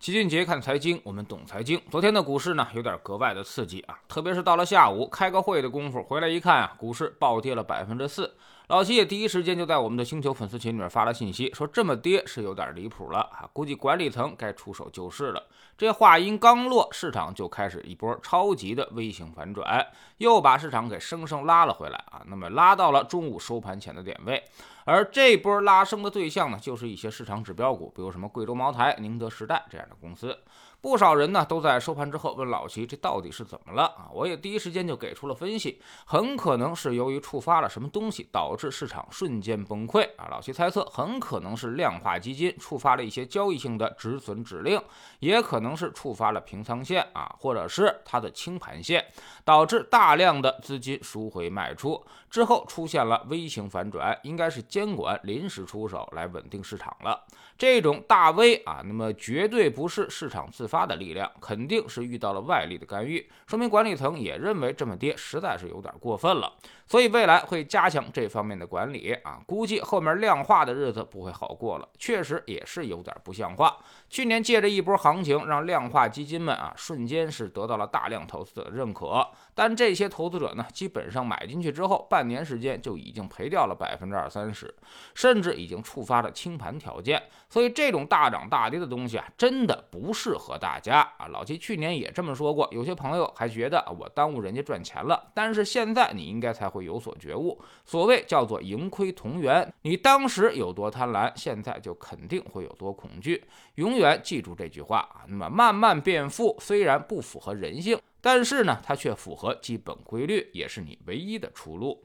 齐俊杰看财经，我们懂财经。昨天的股市呢，有点格外的刺激啊，特别是到了下午开个会的功夫，回来一看啊，股市暴跌了百分之四。老齐也第一时间就在我们的星球粉丝群里面发了信息，说这么跌是有点离谱了啊，估计管理层该出手救市了。这话音刚落，市场就开始一波超级的微型反转，又把市场给生生拉了回来啊。那么拉到了中午收盘前的点位。而这波拉升的对象呢，就是一些市场指标股，比如什么贵州茅台、宁德时代这样的公司。不少人呢都在收盘之后问老齐，这到底是怎么了啊？我也第一时间就给出了分析，很可能是由于触发了什么东西，导致市场瞬间崩溃啊。老齐猜测，很可能是量化基金触发了一些交易性的止损指令，也可能是触发了平仓线啊，或者是它的清盘线，导致大量的资金赎回卖出之后出现了微型反转，应该是监管临时出手来稳定市场了。这种大 V 啊，那么绝对不是市场自发的力量，肯定是遇到了外力的干预，说明管理层也认为这么跌实在是有点过分了，所以未来会加强这方面的管理啊，估计后面量化的日子不会好过了，确实也是有点不像话。去年借着一波行情，让量化基金们啊瞬间是得到了大量投资者的认可，但这些投资者呢，基本上买进去之后，半年时间就已经赔掉了百分之二三十，甚至已经触发了清盘条件。所以这种大涨大跌的东西啊，真的不适合大家啊。老七去年也这么说过，有些朋友还觉得我耽误人家赚钱了，但是现在你应该才会有所觉悟。所谓叫做盈亏同源，你当时有多贪婪，现在就肯定会有多恐惧。永远记住这句话啊。那么慢慢变富虽然不符合人性，但是呢，它却符合基本规律，也是你唯一的出路。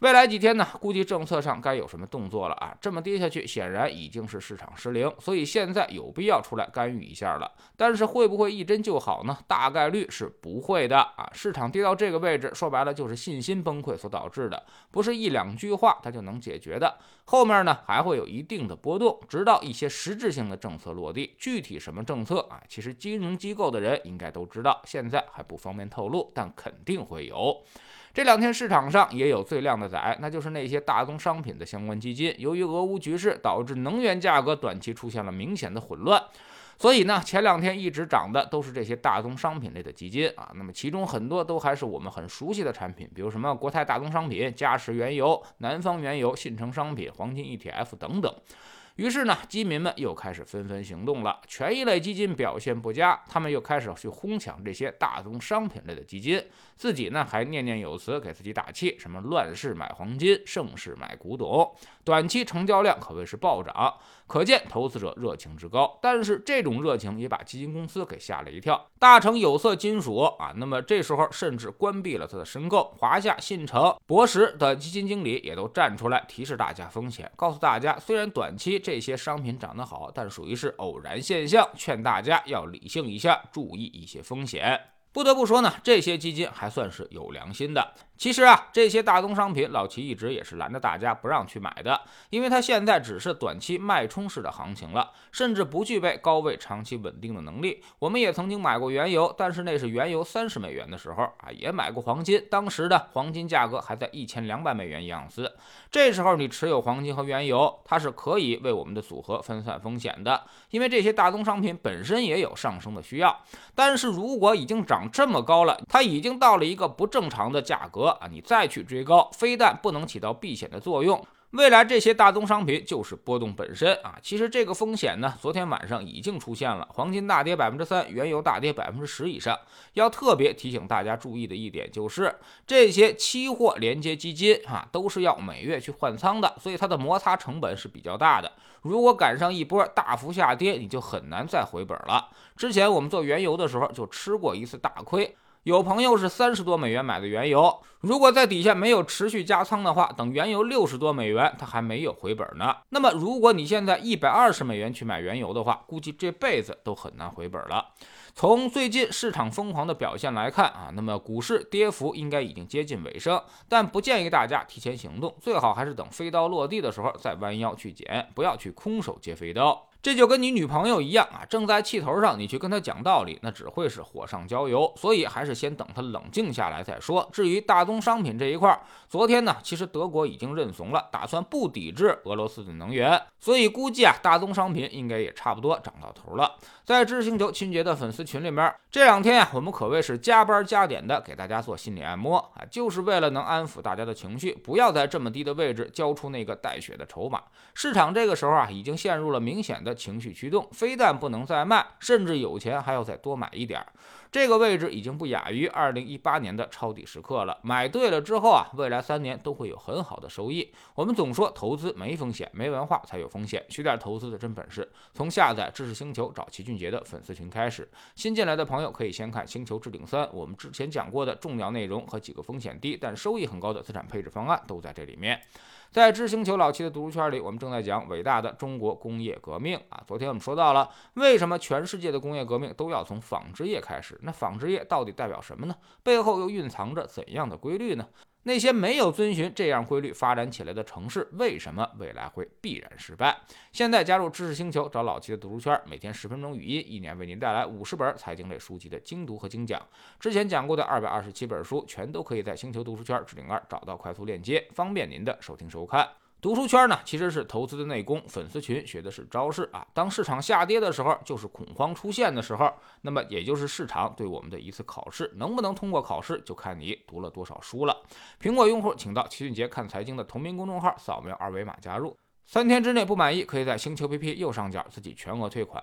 未来几天呢，估计政策上该有什么动作了啊？这么跌下去，显然已经是市场失灵，所以现在有必要出来干预一下了。但是会不会一针就好呢？大概率是不会的啊！市场跌到这个位置，说白了就是信心崩溃所导致的，不是一两句话它就能解决的。后面呢还会有一定的波动，直到一些实质性的政策落地。具体什么政策啊？其实金融机构的人应该都知道，现在还不方便透露，但肯定会有。这两天市场上也有最靓的仔，那就是那些大宗商品的相关基金。由于俄乌局势导致能源价格短期出现了明显的混乱，所以呢，前两天一直涨的都是这些大宗商品类的基金啊。那么其中很多都还是我们很熟悉的产品，比如什么国泰大宗商品、嘉实原油、南方原油、信诚商品、黄金 ETF 等等。于是呢，基民们又开始纷纷行动了。权益类基金表现不佳，他们又开始去哄抢这些大宗商品类的基金，自己呢还念念有词给自己打气，什么乱世买黄金，盛世买古董，短期成交量可谓是暴涨，可见投资者热情之高。但是这种热情也把基金公司给吓了一跳。大成有色金属啊，那么这时候甚至关闭了它的申购。华夏、信诚、博时的基金经理也都站出来提示大家风险，告诉大家虽然短期。这些商品涨得好，但属于是偶然现象，劝大家要理性一下，注意一些风险。不得不说呢，这些基金还算是有良心的。其实啊，这些大宗商品，老齐一直也是拦着大家不让去买的，因为它现在只是短期脉冲式的行情了，甚至不具备高位长期稳定的能力。我们也曾经买过原油，但是那是原油三十美元的时候啊，也买过黄金，当时的黄金价格还在一千两百美元一盎司。这时候你持有黄金和原油，它是可以为我们的组合分散风险的，因为这些大宗商品本身也有上升的需要。但是如果已经涨这么高了，它已经到了一个不正常的价格。啊，你再去追高，非但不能起到避险的作用，未来这些大宗商品就是波动本身啊。其实这个风险呢，昨天晚上已经出现了，黄金大跌百分之三，原油大跌百分之十以上。要特别提醒大家注意的一点就是，这些期货连接基金啊，都是要每月去换仓的，所以它的摩擦成本是比较大的。如果赶上一波大幅下跌，你就很难再回本了。之前我们做原油的时候就吃过一次大亏。有朋友是三十多美元买的原油，如果在底下没有持续加仓的话，等原油六十多美元，它还没有回本呢。那么，如果你现在一百二十美元去买原油的话，估计这辈子都很难回本了。从最近市场疯狂的表现来看啊，那么股市跌幅应该已经接近尾声，但不建议大家提前行动，最好还是等飞刀落地的时候再弯腰去捡，不要去空手接飞刀。这就跟你女朋友一样啊，正在气头上，你去跟她讲道理，那只会是火上浇油。所以还是先等她冷静下来再说。至于大宗商品这一块，昨天呢，其实德国已经认怂了，打算不抵制俄罗斯的能源。所以估计啊，大宗商品应该也差不多涨到头了。在知识星球清洁的粉丝群里面，这两天啊，我们可谓是加班加点的给大家做心理按摩啊，就是为了能安抚大家的情绪，不要在这么低的位置交出那个带血的筹码。市场这个时候啊，已经陷入了明显的。情绪驱动，非但不能再卖，甚至有钱还要再多买一点儿。这个位置已经不亚于二零一八年的抄底时刻了。买对了之后啊，未来三年都会有很好的收益。我们总说投资没风险，没文化才有风险。学点投资的真本事，从下载知识星球找齐俊杰的粉丝群开始。新进来的朋友可以先看《星球置顶三》，我们之前讲过的重要内容和几个风险低但收益很高的资产配置方案都在这里面。在知星球老七的读书圈里，我们正在讲伟大的中国工业革命啊。昨天我们说到了，为什么全世界的工业革命都要从纺织业开始？那纺织业到底代表什么呢？背后又蕴藏着怎样的规律呢？那些没有遵循这样规律发展起来的城市，为什么未来会必然失败？现在加入知识星球，找老齐的读书圈，每天十分钟语音，一年为您带来五十本财经类书籍的精读和精讲。之前讲过的二百二十七本书，全都可以在星球读书圈置顶二找到快速链接，方便您的收听收看。读书圈呢，其实是投资的内功，粉丝群学的是招式啊。当市场下跌的时候，就是恐慌出现的时候，那么也就是市场对我们的一次考试，能不能通过考试，就看你读了多少书了。苹果用户请到齐俊杰看财经的同名公众号，扫描二维码加入，三天之内不满意，可以在星球 P P 右上角自己全额退款。